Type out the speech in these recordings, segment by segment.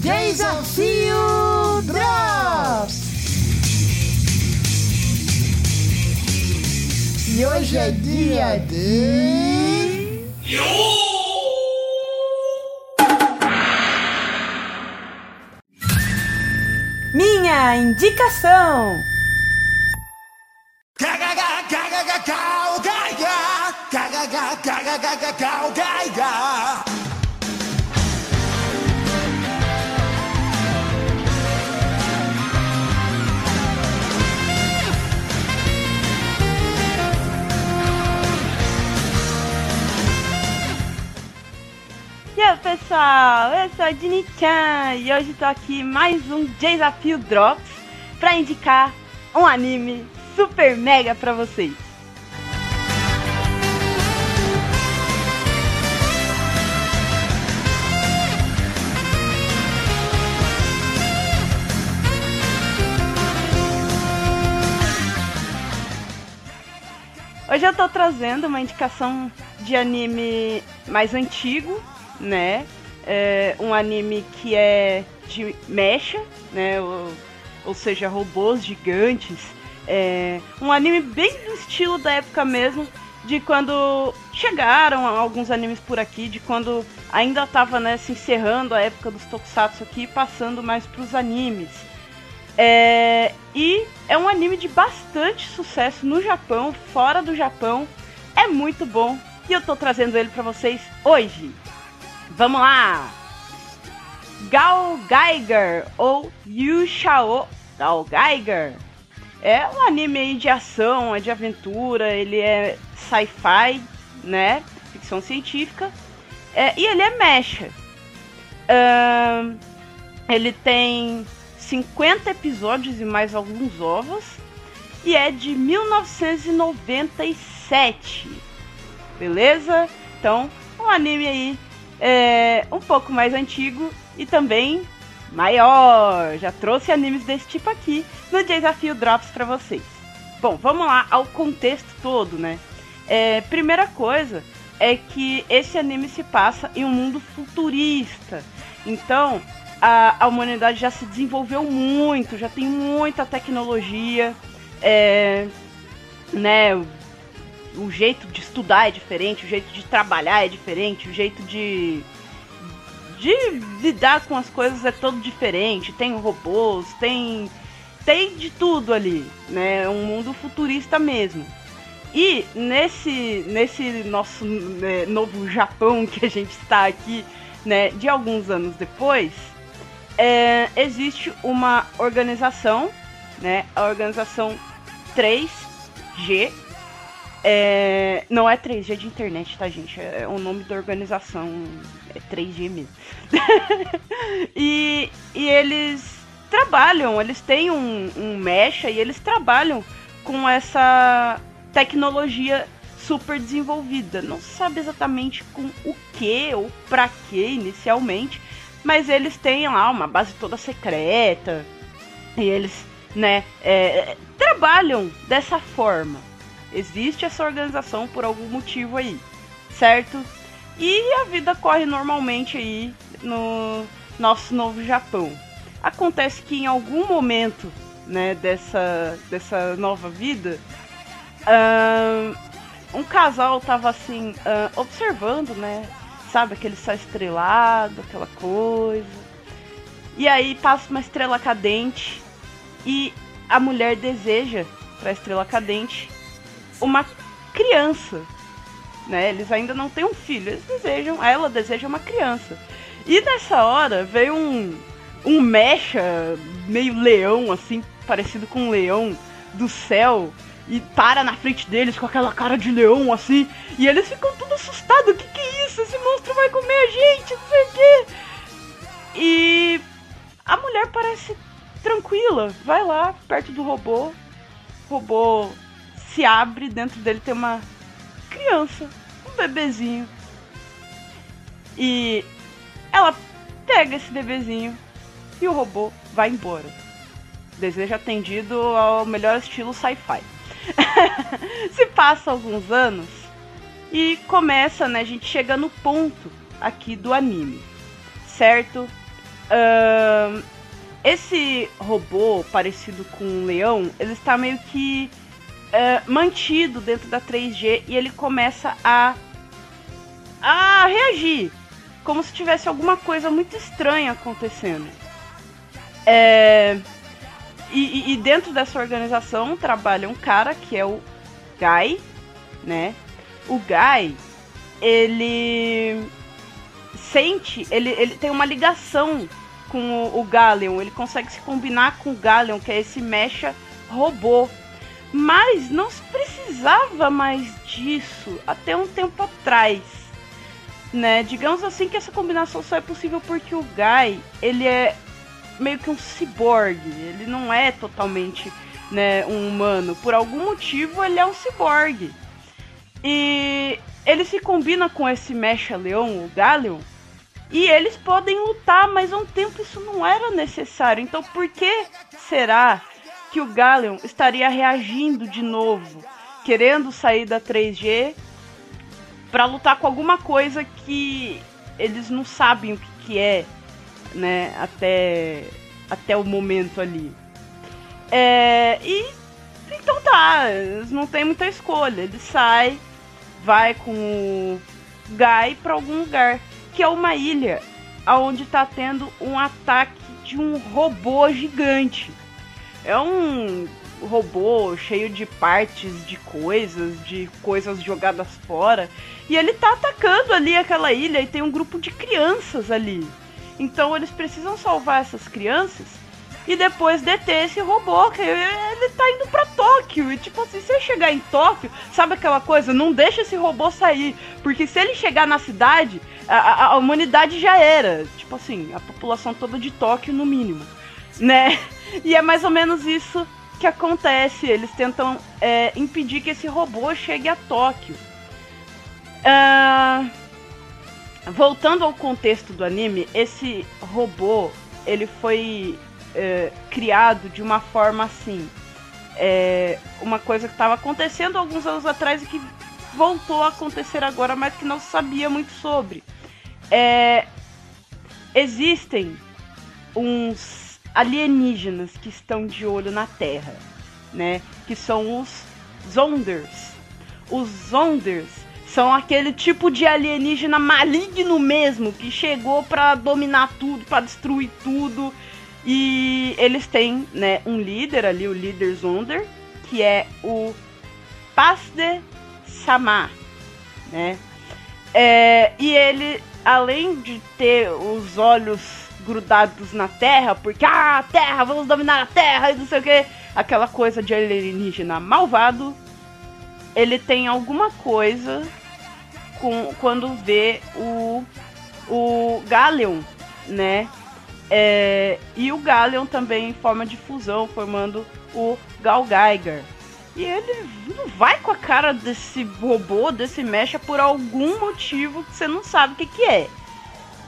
Desafio Drops! E hoje é dia de. Minha indicação! E aí pessoal, eu sou a Dini-chan e hoje tô aqui mais um Desafio Drops pra indicar um anime super mega pra vocês. Hoje eu tô trazendo uma indicação de anime mais antigo, né? É um anime que é de mecha, né? Ou, ou seja, robôs gigantes. É um anime bem do estilo da época mesmo, de quando chegaram alguns animes por aqui, de quando ainda tava né, se encerrando a época dos tokusatsu aqui, passando mais pros animes. É, e é um anime de bastante sucesso no Japão, fora do Japão. É muito bom e eu tô trazendo ele para vocês hoje. Vamos lá! Gal Geiger ou Yu Shao Gal Geiger é um anime de ação, é de aventura, ele é sci-fi, né? Ficção científica. É, e ele é mecha. Um, ele tem 50 episódios e mais alguns ovos. E é de 1997. Beleza? Então, um anime aí é, um pouco mais antigo e também maior. Já trouxe animes desse tipo aqui no Desafio Drops para vocês. Bom, vamos lá ao contexto todo, né? É, primeira coisa é que esse anime se passa em um mundo futurista. Então, a, a humanidade já se desenvolveu muito, já tem muita tecnologia, é, né? O, jeito de estudar é diferente, o jeito de trabalhar é diferente, o jeito de de lidar com as coisas é todo diferente. Tem robôs, tem tem de tudo ali, né? É um mundo futurista mesmo. E nesse nesse nosso né, novo Japão que a gente está aqui, né, de alguns anos depois, é, existe uma organização, né? A organização 3G. É, não é 3G de internet, tá, gente? É o nome da organização. É 3G mesmo. e, e eles trabalham, eles têm um, um mecha e eles trabalham com essa tecnologia super desenvolvida. Não se sabe exatamente com o que ou para que inicialmente, mas eles têm lá uma base toda secreta e eles, né, é, trabalham dessa forma. Existe essa organização por algum motivo aí, certo? E a vida corre normalmente aí no nosso novo Japão. Acontece que em algum momento, né, dessa, dessa nova vida, um, casal tava assim, observando, né, sabe, aquele céu estrelado, aquela coisa. E aí passa uma estrela cadente e a mulher deseja para a estrela cadente uma criança, né? Eles ainda não têm um filho, eles desejam, ela deseja uma criança. E nessa hora veio um um mecha meio leão assim, parecido com um leão do céu e para na frente deles com aquela cara de leão assim, e eles ficam tudo assustados. O que, que é isso? Esse monstro vai comer a gente, não sei o quê. E a mulher parece tranquila, vai lá perto do robô. Robô se abre, dentro dele tem uma criança, um bebezinho. E ela pega esse bebezinho e o robô vai embora. Desejo atendido ao melhor estilo sci-fi. Se passa alguns anos e começa, né? A gente chega no ponto aqui do anime, certo? Uh, esse robô parecido com um leão, ele está meio que uh, mantido dentro da 3G e ele começa a a reagir como se tivesse alguma coisa muito estranha acontecendo. É, e, e, dentro dessa organização trabalha um cara que é o Guy, né? O Guy, ele sente, ele, ele tem uma ligação com o, o ele consegue se combinar com o Galeon, que é esse mecha robô. Mas não se precisava mais disso até um tempo atrás. Né? Digamos assim que essa combinação só é possível porque o Guy, ele é meio que um ciborgue, ele não é totalmente, né, um humano. Por algum motivo ele é um ciborgue. E ele se combina com esse mecha leão, o Galeon, e eles podem lutar, mas há um tempo isso não era necessário. Então por que será que o Galeon estaria reagindo de novo, querendo sair da 3G para lutar com alguma coisa que eles não sabem o que, que é, né? Até até o momento ali. É, e então tá, eles não tem muita escolha. Ele sai, vai com o Guy para algum lugar que é uma ilha onde está tendo um ataque de um robô gigante. É um robô cheio de partes de coisas, de coisas jogadas fora. E ele tá atacando ali aquela ilha e tem um grupo de crianças ali. Então eles precisam salvar essas crianças e depois deter esse robô, que ele tá indo pra Tóquio. E tipo assim, se ele chegar em Tóquio, sabe aquela coisa? Não deixa esse robô sair. Porque se ele chegar na cidade, a, a, a humanidade já era. Tipo assim, a população toda de Tóquio no mínimo. Né? E é mais ou menos isso que acontece. Eles tentam é, impedir que esse robô chegue a Tóquio. Uh, voltando ao contexto do anime, esse robô ele foi é, criado de uma forma assim. É, uma coisa que estava acontecendo alguns anos atrás e que voltou a acontecer agora, mas que não sabia muito sobre. É, existem uns alienígenas que estão de olho na Terra, né? Que são os Zonders. Os Zonders são aquele tipo de alienígena maligno mesmo que chegou para dominar tudo, para destruir tudo e eles têm, né, um líder ali, o líder Zonder, que é o Pasde Sama, né? É, e ele, além de ter os olhos grudados na Terra, porque ah, Terra, vamos dominar a Terra e não sei o que, aquela coisa de alienígena malvado, ele tem alguma coisa com quando vê o o Galeon, né? É, e o Galeon também em forma de fusão, formando o Gal Geiger. E ele não vai com a cara desse robô, desse mecha, por algum motivo que você não sabe o que, que é.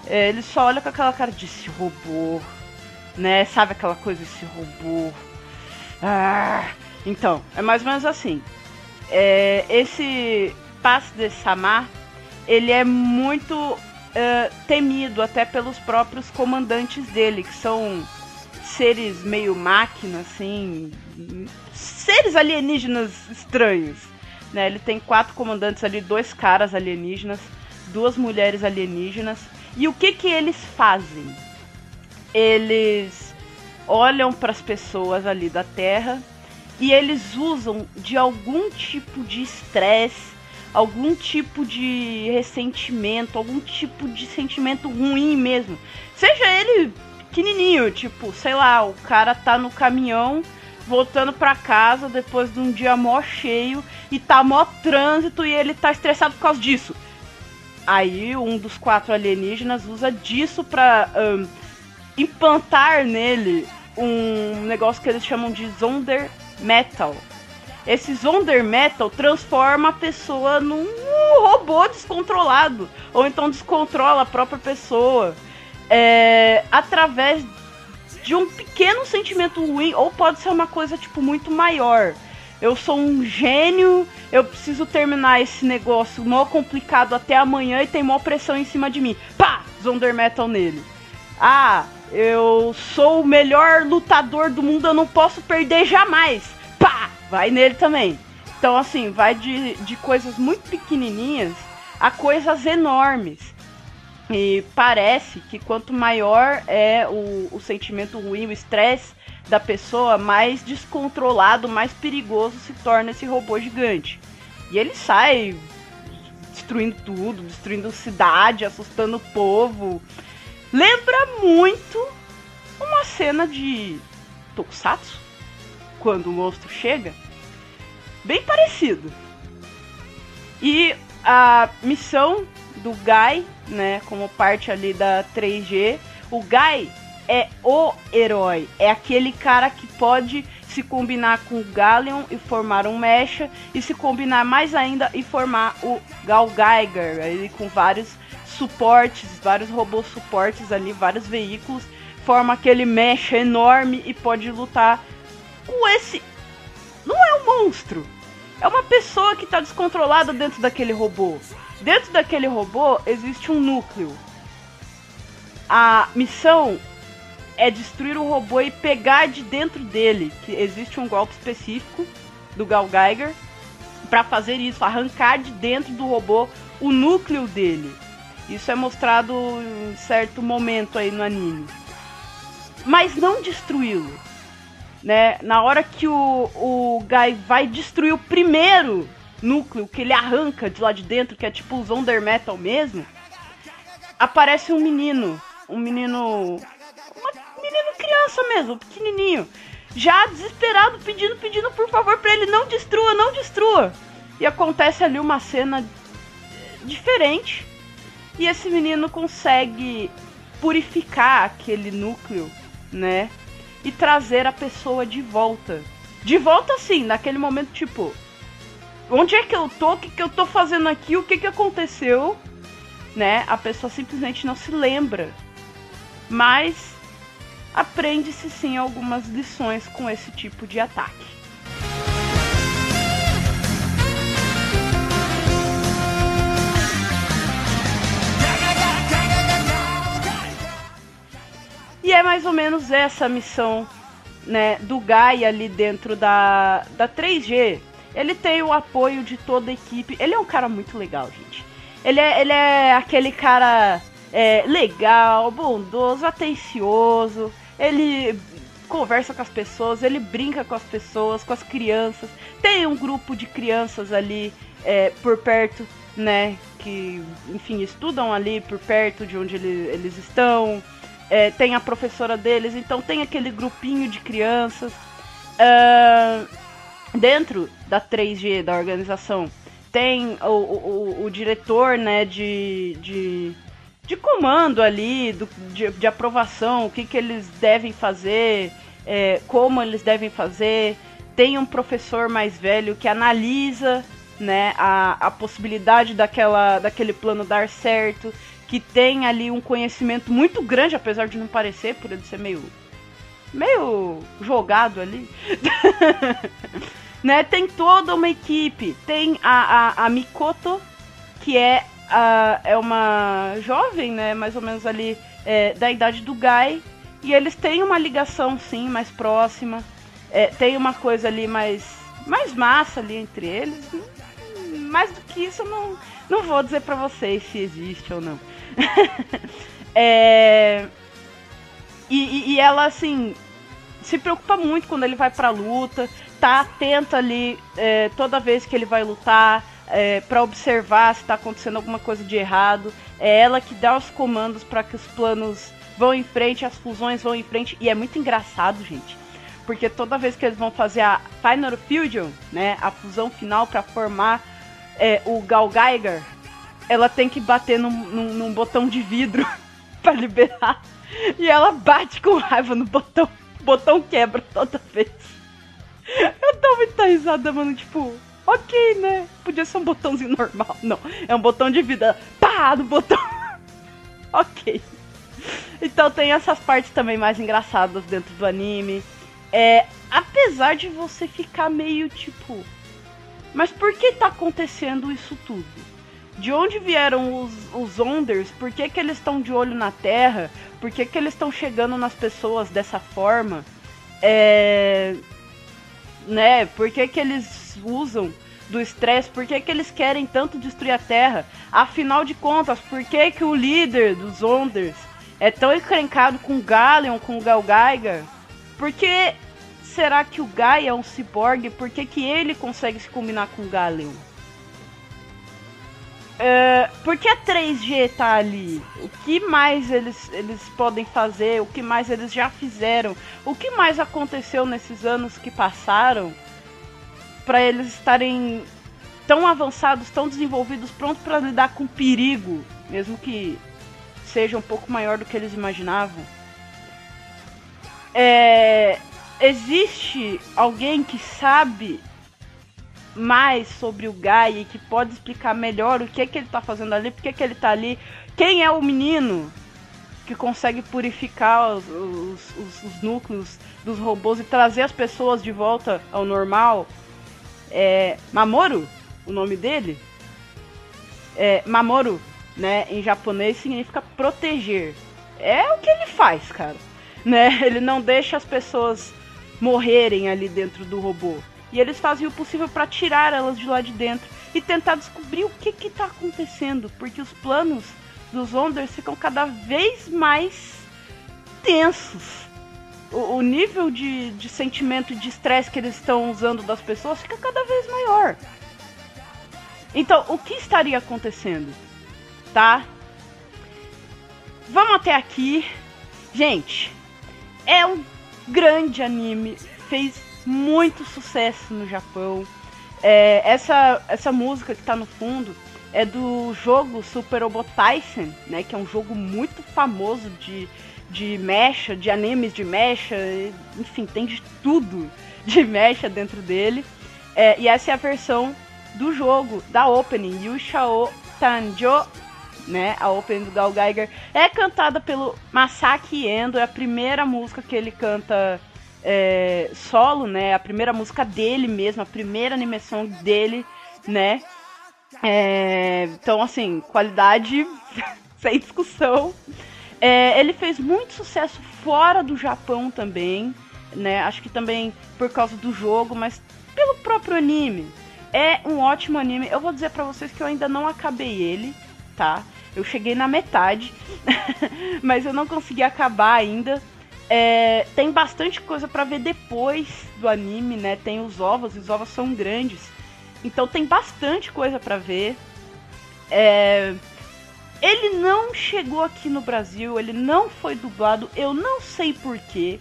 É. Ele só olha com aquela cara desse robô, né? Sabe aquela coisa desse robô? Ah, então, é mais ou menos assim. É, esse passe de Samar, ele é muito uh, temido até pelos próprios comandantes dele, que são seres meio máquina, assim, seres alienígenas estranhos. Né? Ele tem quatro comandantes ali, dois caras alienígenas, duas mulheres alienígenas. E o que que eles fazem? Eles olham para as pessoas ali da Terra e eles usam de algum tipo de estresse algum tipo de ressentimento, algum tipo de sentimento ruim mesmo. Seja ele pequenininho, tipo, sei lá, o cara tá no caminhão voltando para casa depois de um dia mó cheio e tá mó trânsito e ele tá estressado por causa disso. Aí um dos quatro alienígenas usa disso pra um, implantar nele um negócio que eles chamam de Zonder Metal esse Zonder Metal transforma a pessoa num robô descontrolado. Ou então descontrola a própria pessoa. É, através de um pequeno sentimento ruim, ou pode ser uma coisa tipo muito maior. Eu sou um gênio, eu preciso terminar esse negócio mó complicado até amanhã e tem mó pressão em cima de mim. Pá! Zonder Metal nele. Ah, eu sou o melhor lutador do mundo, eu não posso perder jamais. Pá! Vai nele também. Então, assim, vai de, de coisas muito pequenininhas a coisas enormes. E parece que quanto maior é o, o sentimento ruim, o estresse da pessoa, mais descontrolado, mais perigoso se torna esse robô gigante. E ele sai destruindo tudo, destruindo cidade, assustando o povo. Lembra muito uma cena de Tokusatsu, quando o monstro chega. Bem parecido. E a missão do Guy, né, como parte ali da 3G, o Guy é o herói, é aquele cara que pode se combinar com o Galleon e formar um mecha e se combinar mais ainda e formar o Gal Geiger, ele com vários suportes, vários robôs suportes ali, vários veículos, forma aquele mecha enorme e pode lutar com esse não é um monstro, é uma pessoa que está descontrolada dentro daquele robô. Dentro daquele robô existe um núcleo. A missão é destruir o robô e pegar de dentro dele, que existe um golpe específico do Gal Geiger para fazer isso, arrancar de dentro do robô o núcleo dele. Isso é mostrado em certo momento aí no anime. Mas não destruí-lo né? Na hora que o, o Guy vai destruir o primeiro núcleo que ele arranca de lá de dentro, que é tipo o Zonder Metal mesmo, aparece um menino, um menino, criança mesmo, pequenininho, já desesperado, pedindo, pedindo por favor para ele não destrua, não destrua. E acontece ali uma cena diferente. E esse menino consegue purificar aquele núcleo, né? e trazer a pessoa de volta. De volta assim, naquele momento tipo, onde é que eu tô? O que, que eu tô fazendo aqui? O que, que aconteceu? Né? A pessoa simplesmente não se lembra. Mas aprende-se sim algumas lições com esse tipo de ataque. E é mais ou menos essa a missão né, do Guy ali dentro da, da 3G. Ele tem o apoio de toda a equipe. Ele é um cara muito legal, gente. Ele é, ele é aquele cara é, legal, bondoso, atencioso. Ele conversa com as pessoas, ele brinca com as pessoas, com as crianças. Tem um grupo de crianças ali é, por perto, né? Que, enfim, estudam ali por perto de onde ele, eles estão é, tem a professora deles, então tem aquele grupinho de crianças. Uh, dentro da 3G, da organização, tem o, o, o diretor né, de, de, de comando ali, do, de, de aprovação, o que, que eles devem fazer, é, como eles devem fazer. Tem um professor mais velho que analisa né, a, a possibilidade daquela, daquele plano dar certo que tem ali um conhecimento muito grande, apesar de não parecer, por ele ser meio. meio jogado ali. né? Tem toda uma equipe. Tem a, a, a Mikoto, que é, a, é uma jovem, né? Mais ou menos ali é, da idade do Guy. E eles têm uma ligação, sim, mais próxima. É, tem uma coisa ali mais, mais massa ali entre eles. Mais do que isso, eu não, não vou dizer pra vocês se existe ou não. é... E, e, ela, assim, se preocupa muito quando ele vai pra luta, tá atenta ali é, toda vez que ele vai lutar, é, para observar se tá acontecendo alguma coisa de errado. É ela que dá os comandos para que os planos vão em frente, as fusões vão em frente. E é muito engraçado, gente. Porque toda vez que eles vão fazer a Final Fusion, né, a fusão final para formar é, o Gal Geiger, ela tem que bater num, num, num botão de vidro para liberar. E ela bate com raiva no botão. O botão quebra toda vez. Eu dou muita risada, mano. Tipo, ok, né? Podia ser um botãozinho normal. Não, é um botão de vida. Pá, no botão. ok. Então tem essas partes também mais engraçadas dentro do anime. É, apesar de você ficar meio tipo. Mas por que tá acontecendo isso tudo? de onde vieram os, os Onders, por que, que eles estão de olho na Terra, Por que, que eles estão chegando nas pessoas dessa forma? É, né? Por que, que eles usam do estresse? Por que, que eles querem tanto destruir a Terra? Afinal de contas, por que, que o líder dos Onders é tão encrencado com o Galeon, com o Gal Gaiga? Por que será que o Gaia é um ciborgue? Por que, que ele consegue se combinar com o Galeon? Uh, por que a 3G tá ali? O que mais eles, eles podem fazer? O que mais eles já fizeram? O que mais aconteceu nesses anos que passaram para eles estarem tão avançados, tão desenvolvidos, prontos para lidar com perigo, mesmo que seja um pouco maior do que eles imaginavam? É, existe alguém que sabe mais sobre o Gaia e que pode explicar melhor o que é que ele tá fazendo ali, por que, que ele tá ali, quem é o menino que consegue purificar os, os, os, os núcleos dos robôs e trazer as pessoas de volta ao normal. É, Mamoru, o nome dele. É, Mamoru, né, em japonês significa proteger. É o que ele faz, cara. Né? Ele não deixa as pessoas morrerem ali dentro do robô. E eles fazem o possível para tirar elas de lá de dentro e tentar descobrir o que está acontecendo, porque os planos dos Onders ficam cada vez mais tensos. O, o nível de, de sentimento de estresse que eles estão usando das pessoas fica cada vez maior. Então, o que estaria acontecendo? Tá? Vamos até aqui. Gente, é um grande anime. Fez muito sucesso no Japão. É, essa, essa música que tá no fundo é do jogo Super Robot Tyson, né? Que é um jogo muito famoso de, de mecha, de animes de mecha, enfim, tem de tudo de mecha dentro dele. É, e essa é a versão do jogo, da opening, Yushao Tanjo, né? A opening do Gal Geiger. É cantada pelo Masaki Endo, é a primeira música que ele canta é, solo, né? A primeira música dele mesmo, a primeira animação dele, né? É, então, assim, qualidade sem discussão. É, ele fez muito sucesso fora do Japão também, né? Acho que também por causa do jogo, mas pelo próprio anime. É um ótimo anime. Eu vou dizer para vocês que eu ainda não acabei ele, tá? Eu cheguei na metade, mas eu não consegui acabar ainda. É, tem bastante coisa para ver depois do anime, né? Tem os ovos, os ovos são grandes. Então tem bastante coisa para ver. É, ele não chegou aqui no Brasil, ele não foi dublado, eu não sei porquê.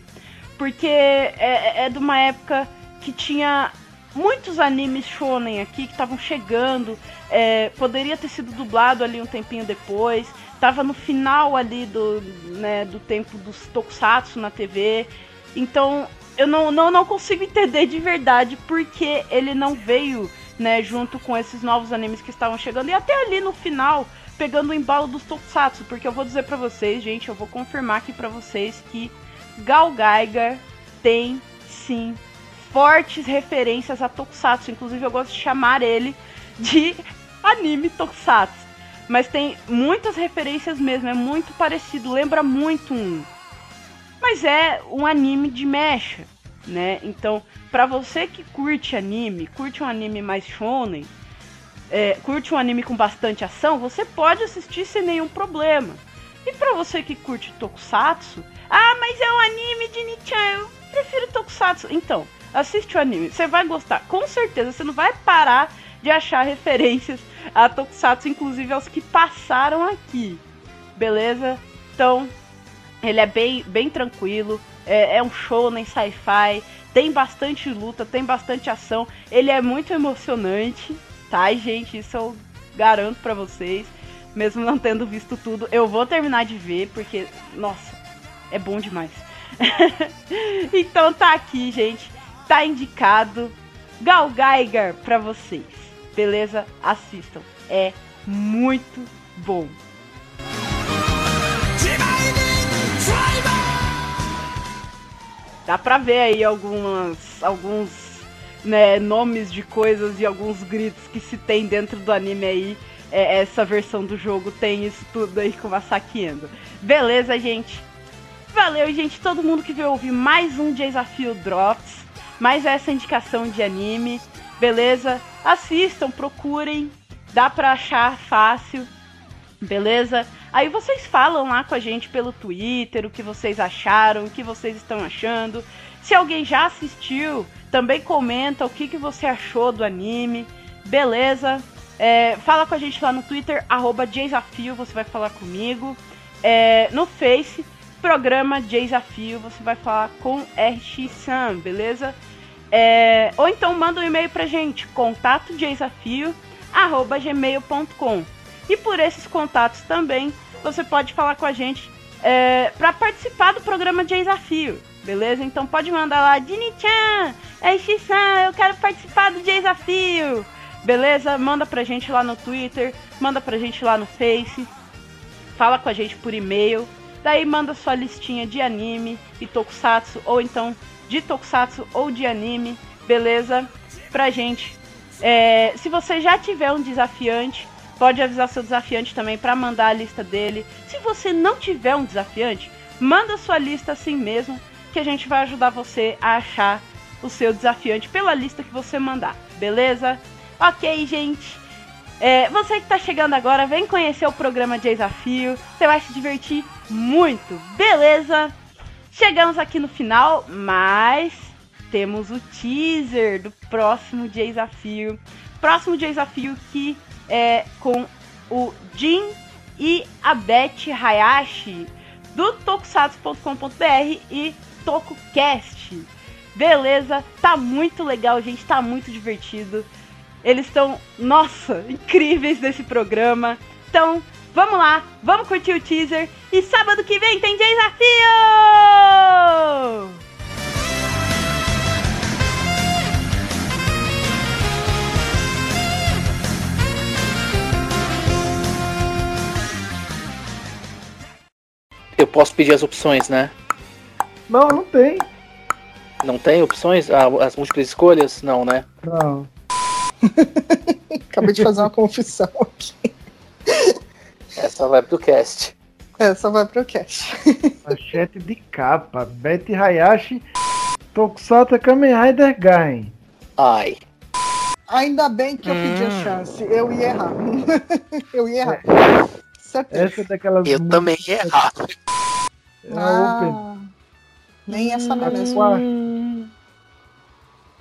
Porque é, é de uma época que tinha muitos animes shonen aqui que estavam chegando. É, poderia ter sido dublado ali um tempinho depois tava no final ali do, né, do tempo dos tokusatsu na TV. Então, eu não, não, não consigo entender de verdade porque ele não veio, né, junto com esses novos animes que estavam chegando. E até ali no final, pegando o embalo dos tokusatsu. Porque eu vou dizer para vocês, gente, eu vou confirmar aqui para vocês que Gal Geiger tem, sim, fortes referências a tokusatsu. Inclusive, eu gosto de chamar ele de anime tokusatsu. Mas tem muitas referências mesmo, é muito parecido, lembra muito um. Mas é um anime de mecha, né? Então, para você que curte anime, curte um anime mais shonen, é, curte um anime com bastante ação, você pode assistir sem nenhum problema. E para você que curte Tokusatsu, ah, mas é um anime de Nichan, eu prefiro Tokusatsu. Então, assiste o anime, você vai gostar, com certeza, você não vai parar de achar referências a Tokusatsu, inclusive aos que passaram aqui. Beleza? Então, ele é bem, bem tranquilo, é, é um show nem sci-fi, tem bastante luta, tem bastante ação, ele é muito emocionante, tá, gente? Isso eu garanto para vocês, mesmo não tendo visto tudo. Eu vou terminar de ver, porque, nossa, é bom demais. então tá aqui, gente, tá indicado Gal Geiger pra vocês beleza? Assistam. É muito bom. Dá pra ver aí algumas, alguns né, nomes de coisas e alguns gritos que se tem dentro do anime aí. É, essa versão do jogo tem isso tudo aí com a Endo. Beleza, gente? Valeu, gente, todo mundo que veio ouvir mais um Desafio Drops, mais essa indicação de anime, beleza? Assistam, procurem, dá pra achar fácil, beleza? Aí vocês falam lá com a gente pelo Twitter o que vocês acharam, o que vocês estão achando. Se alguém já assistiu, também comenta o que, que você achou do anime, beleza? É, fala com a gente lá no Twitter, arroba Desafio, você vai falar comigo. É, no Face, programa Desafio, você vai falar com RX Sam, beleza? É, ou então manda um e-mail pra gente, contato arroba gmail.com. E por esses contatos também, você pode falar com a gente é, para participar do programa Desafio, beleza? Então pode mandar lá, Dini-chan, RX-san, eu quero participar do Desafio, beleza? Manda pra gente lá no Twitter, manda pra gente lá no Face, fala com a gente por e-mail, daí manda sua listinha de anime e tokusatsu, ou então de tokusatsu ou de anime, beleza? Pra gente. É, se você já tiver um desafiante, pode avisar seu desafiante também para mandar a lista dele. Se você não tiver um desafiante, manda sua lista assim mesmo, que a gente vai ajudar você a achar o seu desafiante pela lista que você mandar, beleza? Ok, gente. É, você que está chegando agora, vem conhecer o programa de desafio. Você vai se divertir muito, beleza? Chegamos aqui no final, mas temos o teaser do próximo desafio. Próximo desafio que é com o Jin e a Beth Hayashi do tokusatsu.com.br e TokuCast. Beleza? Tá muito legal, gente, tá muito divertido. Eles estão, nossa, incríveis nesse programa. Então, vamos lá, vamos curtir o teaser e sábado que vem tem desafio! Eu posso pedir as opções, né? Não, não tem. Não tem opções? Ah, as múltiplas escolhas? Não, né? Não. Acabei de fazer uma confissão aqui. Essa vai pro cast. Essa vai pro cast. Manchete de capa. Betty Hayashi, Tokusatsu Kamen Rider Gain. Ai. Ainda bem que eu pedi a Hum. chance. Eu ia errar. eu ia errar. Certeza. Essa é daquelas. Eu também ia errar. É a Open. Nem essa merece. Hum.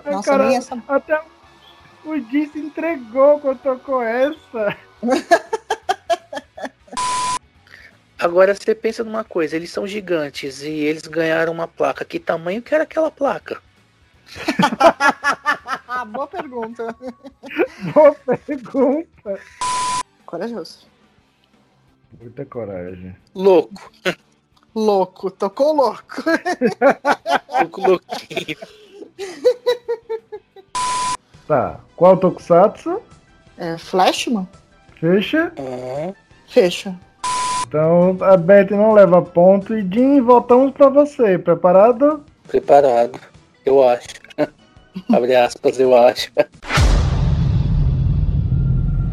Ai, Nossa, cara, nem essa. Até o Di se entregou quando tocou essa. Agora você pensa numa coisa, eles são gigantes e eles ganharam uma placa. Que tamanho que era aquela placa? Boa pergunta. Boa pergunta. Corajoso. Muita coragem. Louco. Louco, tocou louco. Louco, louquinho. Tá. Qual Tokusatsu? É, Flashman? Fecha. Hum, Fecha. Então a Betty não leva ponto. E Jim, voltamos pra você. Preparado? preparado. Eu acho. Abre aspas, eu acho.